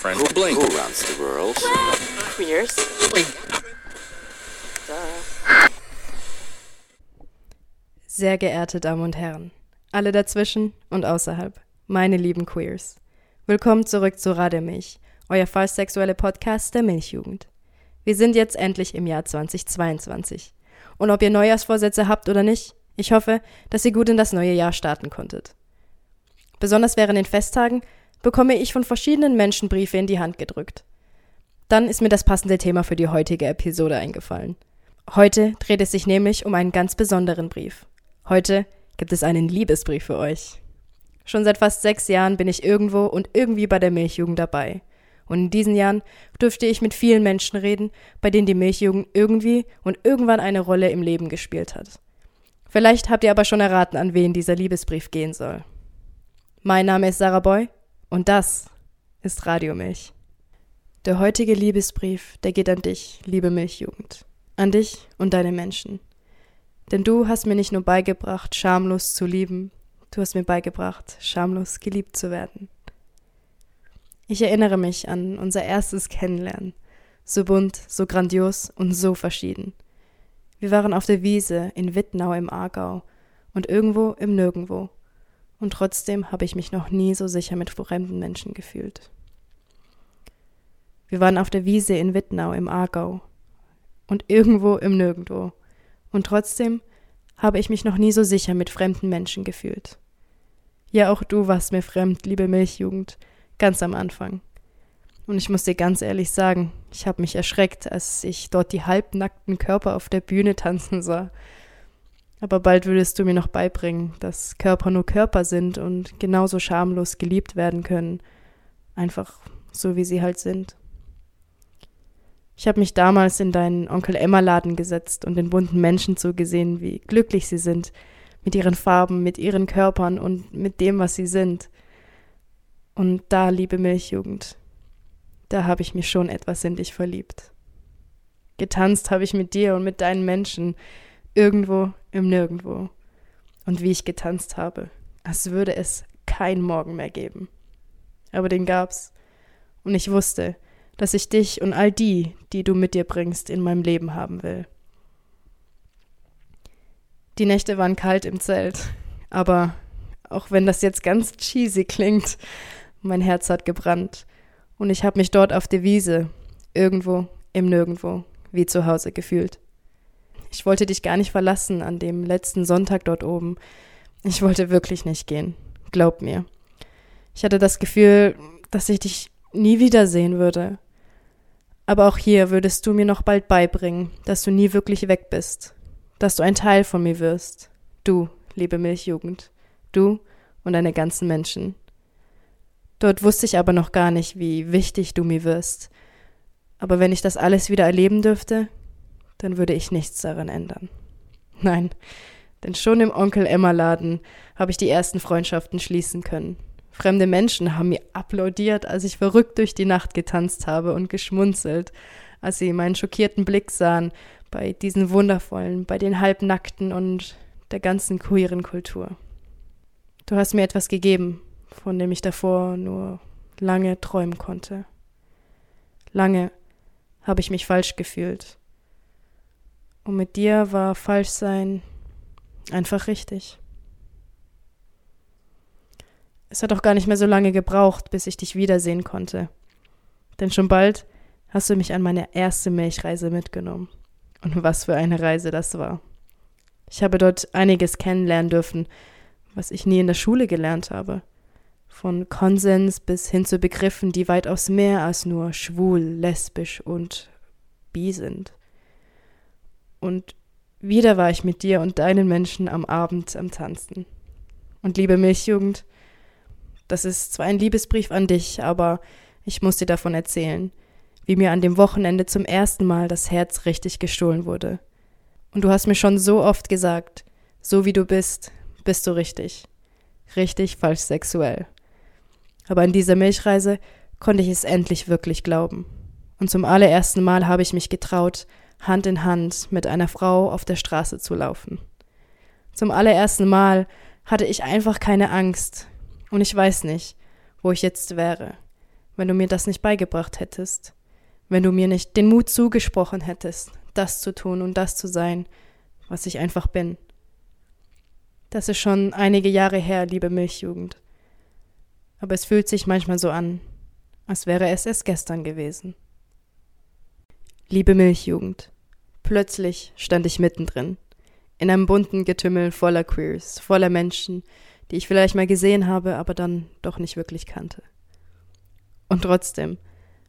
friend. Who blink? Who runs the world? Queers. Sehr geehrte Damen und Herren, alle dazwischen und außerhalb, meine lieben Queers. Willkommen zurück zu Rademilch, euer falsch sexuelle Podcast der Milchjugend. Wir sind jetzt endlich im Jahr 2022. Und ob ihr Neujahrsvorsätze habt oder nicht, ich hoffe, dass ihr gut in das neue Jahr starten konntet. Besonders während den Festtagen bekomme ich von verschiedenen Menschen Briefe in die Hand gedrückt. Dann ist mir das passende Thema für die heutige Episode eingefallen. Heute dreht es sich nämlich um einen ganz besonderen Brief. Heute gibt es einen Liebesbrief für euch. Schon seit fast sechs Jahren bin ich irgendwo und irgendwie bei der Milchjugend dabei. Und in diesen Jahren durfte ich mit vielen Menschen reden, bei denen die Milchjugend irgendwie und irgendwann eine Rolle im Leben gespielt hat. Vielleicht habt ihr aber schon erraten, an wen dieser Liebesbrief gehen soll. Mein Name ist Sarah Boy und das ist Radiomilch. Der heutige Liebesbrief, der geht an dich, liebe Milchjugend. An dich und deine Menschen. Denn du hast mir nicht nur beigebracht, schamlos zu lieben, du hast mir beigebracht, schamlos geliebt zu werden. Ich erinnere mich an unser erstes Kennenlernen. So bunt, so grandios und so verschieden. Wir waren auf der Wiese in Wittnau im Aargau und irgendwo im Nirgendwo. Und trotzdem habe ich mich noch nie so sicher mit fremden Menschen gefühlt. Wir waren auf der Wiese in Wittnau im Aargau und irgendwo im Nirgendwo. Und trotzdem habe ich mich noch nie so sicher mit fremden Menschen gefühlt. Ja, auch du warst mir fremd, liebe Milchjugend, ganz am Anfang. Und ich muss dir ganz ehrlich sagen, ich habe mich erschreckt, als ich dort die halbnackten Körper auf der Bühne tanzen sah. Aber bald würdest du mir noch beibringen, dass Körper nur Körper sind und genauso schamlos geliebt werden können, einfach so wie sie halt sind. Ich habe mich damals in deinen Onkel Emma Laden gesetzt und den bunten Menschen zugesehen, wie glücklich sie sind, mit ihren Farben, mit ihren Körpern und mit dem, was sie sind. Und da, liebe Milchjugend, da habe ich mich schon etwas in dich verliebt. Getanzt habe ich mit dir und mit deinen Menschen, irgendwo im Nirgendwo. Und wie ich getanzt habe, als würde es kein Morgen mehr geben. Aber den gab's. Und ich wusste, dass ich dich und all die, die du mit dir bringst, in meinem Leben haben will. Die Nächte waren kalt im Zelt, aber auch wenn das jetzt ganz cheesy klingt, mein Herz hat gebrannt und ich habe mich dort auf der Wiese, irgendwo im Nirgendwo, wie zu Hause gefühlt. Ich wollte dich gar nicht verlassen an dem letzten Sonntag dort oben. Ich wollte wirklich nicht gehen. Glaub mir. Ich hatte das Gefühl, dass ich dich nie wiedersehen würde. Aber auch hier würdest du mir noch bald beibringen, dass du nie wirklich weg bist, dass du ein Teil von mir wirst. Du, liebe Milchjugend, du und deine ganzen Menschen. Dort wusste ich aber noch gar nicht, wie wichtig du mir wirst. Aber wenn ich das alles wieder erleben dürfte, dann würde ich nichts daran ändern. Nein, denn schon im Onkel Emma Laden habe ich die ersten Freundschaften schließen können. Fremde Menschen haben mir applaudiert, als ich verrückt durch die Nacht getanzt habe und geschmunzelt, als sie meinen schockierten Blick sahen bei diesen wundervollen, bei den halbnackten und der ganzen queeren Kultur. Du hast mir etwas gegeben, von dem ich davor nur lange träumen konnte. Lange habe ich mich falsch gefühlt. Und mit dir war falsch sein einfach richtig. Es hat auch gar nicht mehr so lange gebraucht, bis ich dich wiedersehen konnte. Denn schon bald hast du mich an meine erste Milchreise mitgenommen. Und was für eine Reise das war. Ich habe dort einiges kennenlernen dürfen, was ich nie in der Schule gelernt habe. Von Konsens bis hin zu Begriffen, die weitaus mehr als nur schwul, lesbisch und bi sind. Und wieder war ich mit dir und deinen Menschen am Abend am Tanzen. Und liebe Milchjugend, das ist zwar ein Liebesbrief an dich, aber ich muss dir davon erzählen, wie mir an dem Wochenende zum ersten Mal das Herz richtig gestohlen wurde. Und du hast mir schon so oft gesagt, so wie du bist, bist du richtig. Richtig falsch sexuell. Aber in dieser Milchreise konnte ich es endlich wirklich glauben. Und zum allerersten Mal habe ich mich getraut, Hand in Hand mit einer Frau auf der Straße zu laufen. Zum allerersten Mal hatte ich einfach keine Angst, und ich weiß nicht, wo ich jetzt wäre, wenn du mir das nicht beigebracht hättest, wenn du mir nicht den Mut zugesprochen hättest, das zu tun und das zu sein, was ich einfach bin. Das ist schon einige Jahre her, liebe Milchjugend. Aber es fühlt sich manchmal so an, als wäre es erst gestern gewesen. Liebe Milchjugend, plötzlich stand ich mittendrin, in einem bunten Getümmel voller Queers, voller Menschen, die ich vielleicht mal gesehen habe, aber dann doch nicht wirklich kannte. Und trotzdem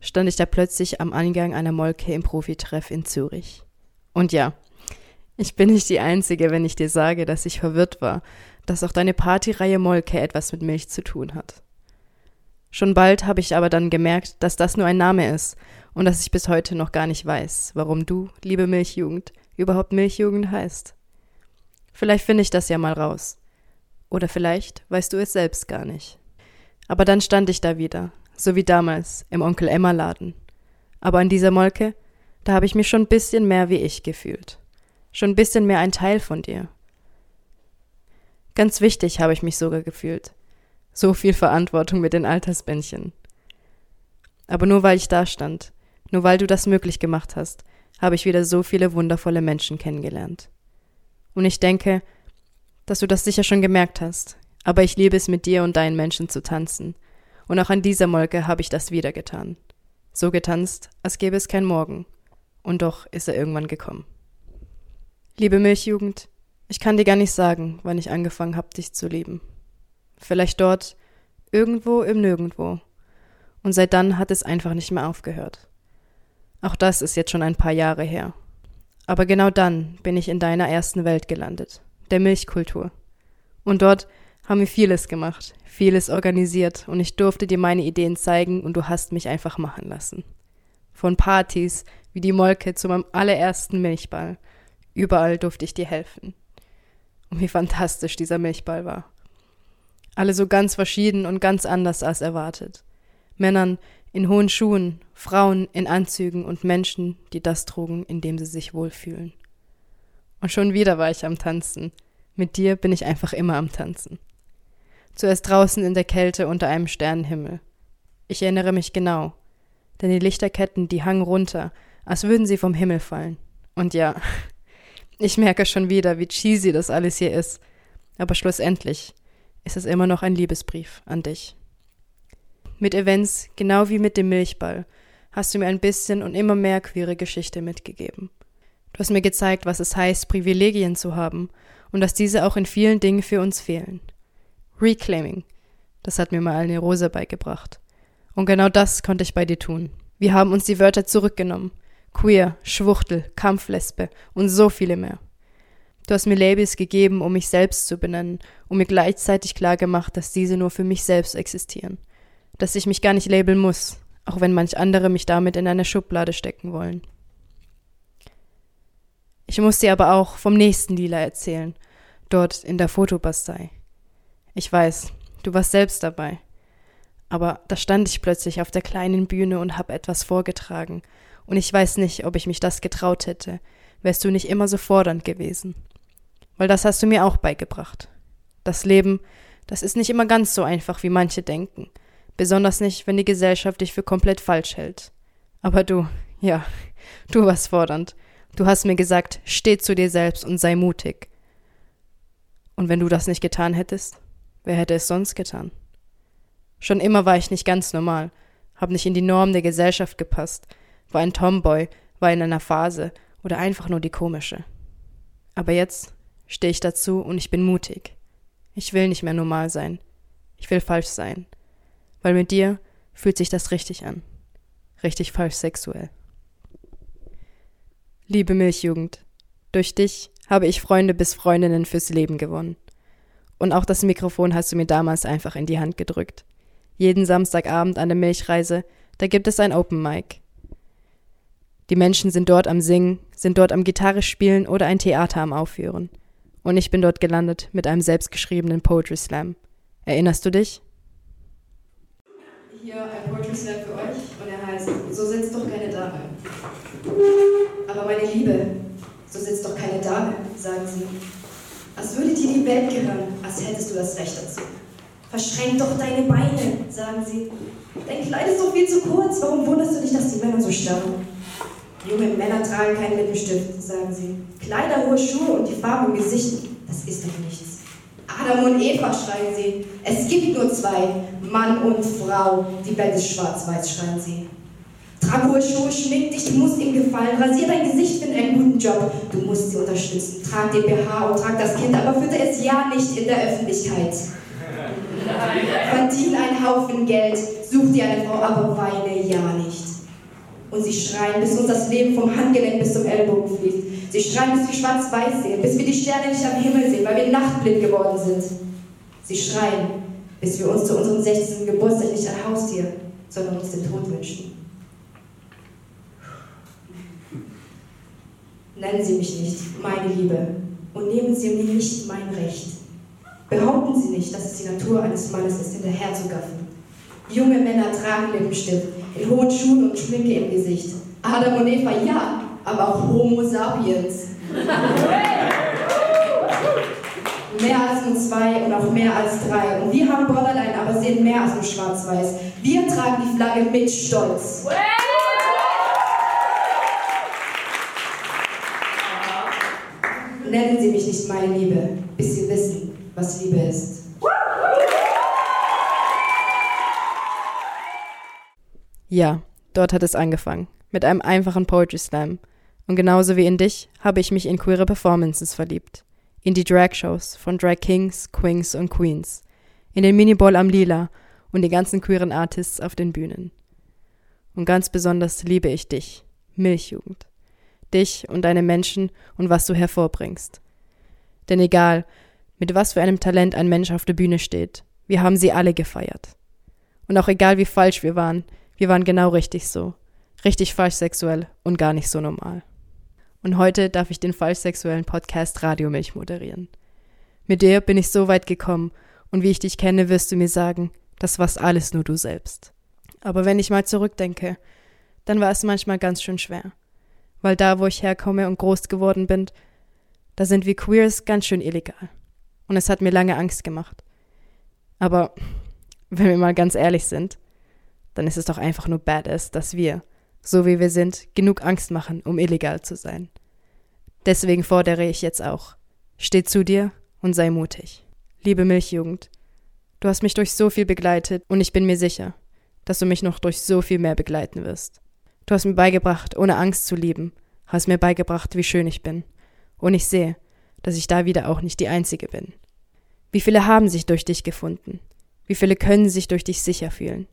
stand ich da plötzlich am Eingang einer Molke im Profitreff in Zürich. Und ja, ich bin nicht die Einzige, wenn ich dir sage, dass ich verwirrt war, dass auch deine Partyreihe Molke etwas mit Milch zu tun hat. Schon bald habe ich aber dann gemerkt, dass das nur ein Name ist und dass ich bis heute noch gar nicht weiß, warum du, liebe Milchjugend, überhaupt Milchjugend heißt. Vielleicht finde ich das ja mal raus. Oder vielleicht weißt du es selbst gar nicht. Aber dann stand ich da wieder, so wie damals im Onkel Emma Laden. Aber an dieser Molke, da habe ich mich schon ein bisschen mehr wie ich gefühlt. Schon ein bisschen mehr ein Teil von dir. Ganz wichtig habe ich mich sogar gefühlt. So viel Verantwortung mit den Altersbändchen. Aber nur weil ich da stand, nur weil du das möglich gemacht hast, habe ich wieder so viele wundervolle Menschen kennengelernt. Und ich denke, dass du das sicher schon gemerkt hast, aber ich liebe es mit dir und deinen Menschen zu tanzen. Und auch an dieser Molke habe ich das wieder getan. So getanzt, als gäbe es kein Morgen. Und doch ist er irgendwann gekommen. Liebe Milchjugend, ich kann dir gar nicht sagen, wann ich angefangen habe, dich zu lieben. Vielleicht dort, irgendwo im Nirgendwo. Und seit dann hat es einfach nicht mehr aufgehört. Auch das ist jetzt schon ein paar Jahre her. Aber genau dann bin ich in deiner ersten Welt gelandet, der Milchkultur. Und dort haben wir vieles gemacht, vieles organisiert und ich durfte dir meine Ideen zeigen und du hast mich einfach machen lassen. Von Partys wie die Molke zu meinem allerersten Milchball. Überall durfte ich dir helfen. Und wie fantastisch dieser Milchball war. Alle so ganz verschieden und ganz anders als erwartet. Männern in hohen Schuhen, Frauen in Anzügen und Menschen, die das trugen, indem sie sich wohlfühlen. Und schon wieder war ich am Tanzen. Mit dir bin ich einfach immer am Tanzen. Zuerst draußen in der Kälte unter einem Sternenhimmel. Ich erinnere mich genau, denn die Lichterketten, die hangen runter, als würden sie vom Himmel fallen. Und ja, ich merke schon wieder, wie cheesy das alles hier ist, aber schlussendlich ist es immer noch ein Liebesbrief an dich. Mit Events, genau wie mit dem Milchball, hast du mir ein bisschen und immer mehr queere Geschichte mitgegeben. Du hast mir gezeigt, was es heißt, Privilegien zu haben und dass diese auch in vielen Dingen für uns fehlen. Reclaiming, das hat mir mal eine Rose beigebracht. Und genau das konnte ich bei dir tun. Wir haben uns die Wörter zurückgenommen. Queer, Schwuchtel, Kampflesbe und so viele mehr. Du hast mir Labels gegeben, um mich selbst zu benennen, und mir gleichzeitig klar gemacht, dass diese nur für mich selbst existieren dass ich mich gar nicht labeln muss, auch wenn manch andere mich damit in eine Schublade stecken wollen. Ich muss dir aber auch vom nächsten Lila erzählen, dort in der Fotobastei. Ich weiß, du warst selbst dabei. Aber da stand ich plötzlich auf der kleinen Bühne und hab etwas vorgetragen, und ich weiß nicht, ob ich mich das getraut hätte, wärst du nicht immer so fordernd gewesen. Weil das hast du mir auch beigebracht. Das Leben, das ist nicht immer ganz so einfach, wie manche denken besonders nicht, wenn die Gesellschaft dich für komplett falsch hält. Aber du, ja, du warst fordernd. Du hast mir gesagt, steh zu dir selbst und sei mutig. Und wenn du das nicht getan hättest, wer hätte es sonst getan? Schon immer war ich nicht ganz normal, hab nicht in die Norm der Gesellschaft gepasst, war ein Tomboy, war in einer Phase oder einfach nur die komische. Aber jetzt stehe ich dazu und ich bin mutig. Ich will nicht mehr normal sein. Ich will falsch sein weil mit dir fühlt sich das richtig an. Richtig falsch sexuell. Liebe Milchjugend, durch dich habe ich Freunde bis Freundinnen fürs Leben gewonnen. Und auch das Mikrofon hast du mir damals einfach in die Hand gedrückt. Jeden Samstagabend an der Milchreise, da gibt es ein Open Mic. Die Menschen sind dort am Singen, sind dort am Gitarre spielen oder ein Theater am Aufführen. Und ich bin dort gelandet mit einem selbstgeschriebenen Poetry Slam. Erinnerst du dich? hier ein Poetry Slam für euch und er heißt So sitzt doch keine Dame. Aber meine Liebe, so sitzt doch keine Dame, sagen sie. Als würde dir die Welt gehören, als hättest du das Recht dazu. Verschränk doch deine Beine, sagen sie. Dein Kleid ist doch viel zu kurz. Warum wunderst du dich, dass die Männer so starren? Junge Männer tragen keinen Lippenstift, sagen sie. Kleider, hohe Schuhe und die Farbe im Gesicht, das ist doch nichts. Adam und Eva, schreien sie. Es gibt nur zwei, Mann und Frau. Die Welt ist schwarz-weiß, schreien sie. Trag hohe Schuhe, schmink dich, du musst ihm gefallen. Rasier dein Gesicht, find einen guten Job. Du musst sie unterstützen. Trag den BH und trag das Kind, aber fütter es ja nicht in der Öffentlichkeit. Verdien einen Haufen Geld, such dir eine Frau, aber weine ja nicht. Und sie schreien, bis uns das Leben vom Handgelenk bis zum Ellbogen fließt. Sie schreien, bis wir schwarz-weiß sehen, bis wir die Sterne nicht am Himmel sehen, weil wir nachtblind geworden sind. Sie schreien, bis wir uns zu unserem 16. Geburtstag nicht ein Haustier, sondern uns den Tod wünschen. Nennen Sie mich nicht meine Liebe und nehmen Sie mir nicht mein Recht. Behaupten Sie nicht, dass es die Natur eines Mannes ist, hinterher zu gaffen. Junge Männer tragen Lippenstift, in hohen Schuhen und Schminke im Gesicht. Adam und Eva, ja, aber auch Homo sapiens. mehr als nur zwei und auch mehr als drei. Und wir haben Borderline, aber sehen mehr als nur schwarz-weiß. Wir tragen die Flagge mit Stolz. Nennen Sie mich nicht meine Liebe, bis Sie wissen, was Liebe ist. Ja, dort hat es angefangen. Mit einem einfachen Poetry Slam. Und genauso wie in dich habe ich mich in queere Performances verliebt. In die Drag-Shows von Drag Kings, Queens und Queens. In den Miniball am Lila und die ganzen queeren Artists auf den Bühnen. Und ganz besonders liebe ich dich, Milchjugend. Dich und deine Menschen und was du hervorbringst. Denn egal, mit was für einem Talent ein Mensch auf der Bühne steht, wir haben sie alle gefeiert. Und auch egal wie falsch wir waren, wir waren genau richtig so. Richtig falsch sexuell und gar nicht so normal. Und heute darf ich den falsch sexuellen Podcast Radiomilch moderieren. Mit dir bin ich so weit gekommen und wie ich dich kenne, wirst du mir sagen, das warst alles nur du selbst. Aber wenn ich mal zurückdenke, dann war es manchmal ganz schön schwer. Weil da, wo ich herkomme und groß geworden bin, da sind wir Queers ganz schön illegal. Und es hat mir lange Angst gemacht. Aber wenn wir mal ganz ehrlich sind, dann ist es doch einfach nur badass, dass wir, so wie wir sind, genug Angst machen, um illegal zu sein. Deswegen fordere ich jetzt auch. Steh zu dir und sei mutig. Liebe Milchjugend, du hast mich durch so viel begleitet und ich bin mir sicher, dass du mich noch durch so viel mehr begleiten wirst. Du hast mir beigebracht, ohne Angst zu lieben, hast mir beigebracht, wie schön ich bin. Und ich sehe, dass ich da wieder auch nicht die Einzige bin. Wie viele haben sich durch dich gefunden? Wie viele können sich durch dich sicher fühlen?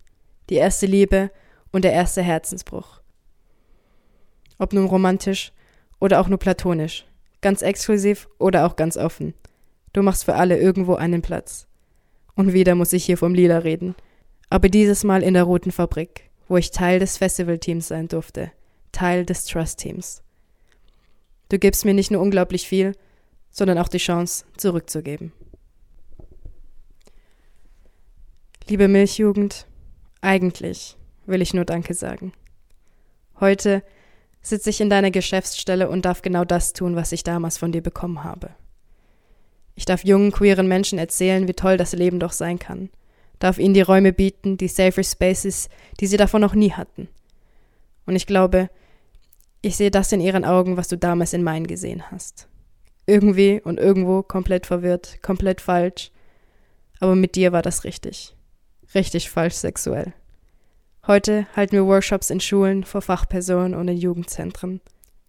Die erste Liebe und der erste Herzensbruch. Ob nun romantisch oder auch nur platonisch, ganz exklusiv oder auch ganz offen. Du machst für alle irgendwo einen Platz. Und wieder muss ich hier vom Lila reden, aber dieses Mal in der Roten Fabrik, wo ich Teil des Festivalteams sein durfte, Teil des Trust-Teams. Du gibst mir nicht nur unglaublich viel, sondern auch die Chance, zurückzugeben. Liebe Milchjugend, eigentlich will ich nur Danke sagen. Heute sitze ich in deiner Geschäftsstelle und darf genau das tun, was ich damals von dir bekommen habe. Ich darf jungen, queeren Menschen erzählen, wie toll das Leben doch sein kann, darf ihnen die Räume bieten, die Safer Spaces, die sie davon noch nie hatten. Und ich glaube, ich sehe das in ihren Augen, was du damals in meinen gesehen hast. Irgendwie und irgendwo komplett verwirrt, komplett falsch, aber mit dir war das richtig richtig falsch sexuell. Heute halten wir Workshops in Schulen, vor Fachpersonen und in Jugendzentren.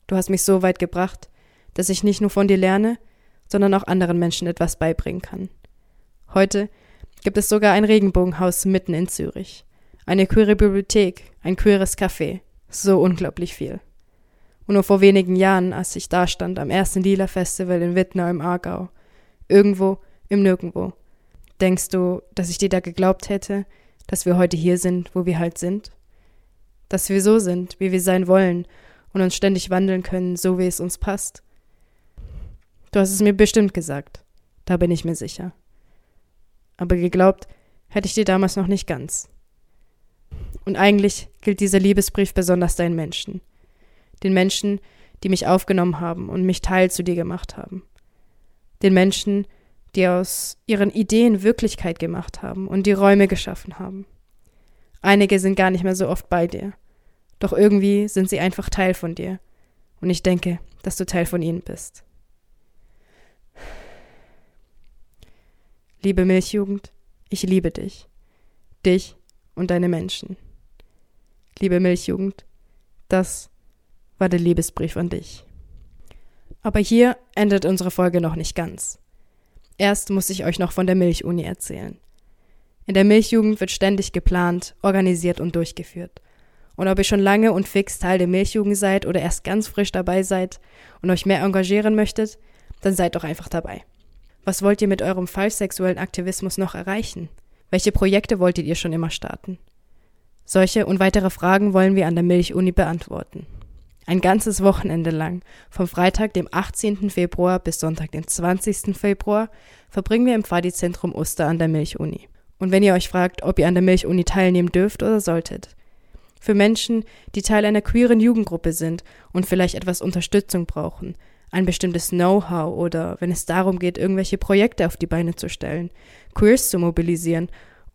Du hast mich so weit gebracht, dass ich nicht nur von dir lerne, sondern auch anderen Menschen etwas beibringen kann. Heute gibt es sogar ein Regenbogenhaus mitten in Zürich, eine queere Bibliothek, ein queeres Café, so unglaublich viel. Und nur vor wenigen Jahren, als ich da stand am ersten Lila Festival in Wittnau im Aargau, irgendwo im Nirgendwo, Denkst du, dass ich dir da geglaubt hätte, dass wir heute hier sind, wo wir halt sind? Dass wir so sind, wie wir sein wollen und uns ständig wandeln können, so wie es uns passt? Du hast es mir bestimmt gesagt, da bin ich mir sicher. Aber geglaubt hätte ich dir damals noch nicht ganz. Und eigentlich gilt dieser Liebesbrief besonders deinen Menschen. Den Menschen, die mich aufgenommen haben und mich Teil zu dir gemacht haben. Den Menschen, die aus ihren Ideen Wirklichkeit gemacht haben und die Räume geschaffen haben. Einige sind gar nicht mehr so oft bei dir, doch irgendwie sind sie einfach Teil von dir. Und ich denke, dass du Teil von ihnen bist. Liebe Milchjugend, ich liebe dich. Dich und deine Menschen. Liebe Milchjugend, das war der Liebesbrief an dich. Aber hier endet unsere Folge noch nicht ganz. Erst muss ich euch noch von der Milchuni erzählen. In der Milchjugend wird ständig geplant, organisiert und durchgeführt. Und ob ihr schon lange und fix Teil der Milchjugend seid oder erst ganz frisch dabei seid und euch mehr engagieren möchtet, dann seid doch einfach dabei. Was wollt ihr mit eurem fallsexuellen Aktivismus noch erreichen? Welche Projekte wolltet ihr schon immer starten? Solche und weitere Fragen wollen wir an der Milchuni beantworten. Ein ganzes Wochenende lang, vom Freitag, dem 18. Februar bis Sonntag, dem 20. Februar, verbringen wir im Fadi-Zentrum Oster an der Milchuni. Und wenn ihr euch fragt, ob ihr an der Milchuni teilnehmen dürft oder solltet, für Menschen, die Teil einer queeren Jugendgruppe sind und vielleicht etwas Unterstützung brauchen, ein bestimmtes Know-how oder wenn es darum geht, irgendwelche Projekte auf die Beine zu stellen, Queers zu mobilisieren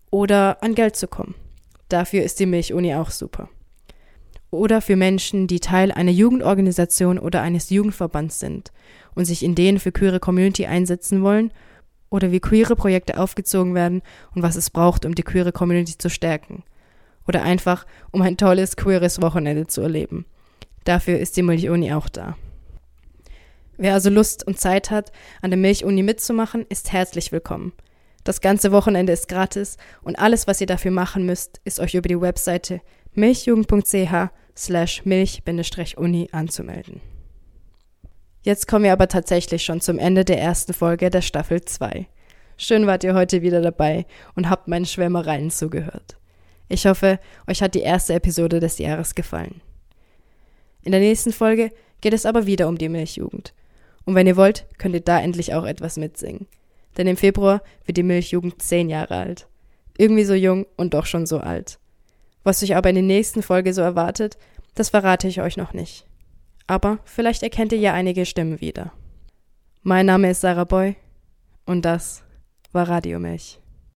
oder an Geld zu kommen. Dafür ist die Milchuni auch super. Oder für Menschen, die Teil einer Jugendorganisation oder eines Jugendverbands sind und sich in denen für queere Community einsetzen wollen oder wie queere Projekte aufgezogen werden und was es braucht, um die queere Community zu stärken. Oder einfach, um ein tolles queeres Wochenende zu erleben. Dafür ist die Milchuni auch da. Wer also Lust und Zeit hat, an der Milchuni mitzumachen, ist herzlich willkommen. Das ganze Wochenende ist gratis und alles, was ihr dafür machen müsst, ist euch über die Webseite milchjugend.ch slash milch-uni anzumelden. Jetzt kommen wir aber tatsächlich schon zum Ende der ersten Folge der Staffel 2. Schön wart ihr heute wieder dabei und habt meinen Schwärmereien zugehört. Ich hoffe, euch hat die erste Episode des Jahres gefallen. In der nächsten Folge geht es aber wieder um die Milchjugend und wenn ihr wollt, könnt ihr da endlich auch etwas mitsingen. Denn im Februar wird die Milchjugend zehn Jahre alt. Irgendwie so jung und doch schon so alt. Was euch aber in der nächsten Folge so erwartet, das verrate ich euch noch nicht. Aber vielleicht erkennt ihr ja einige Stimmen wieder. Mein Name ist Sarah Boy und das war Radio Milch.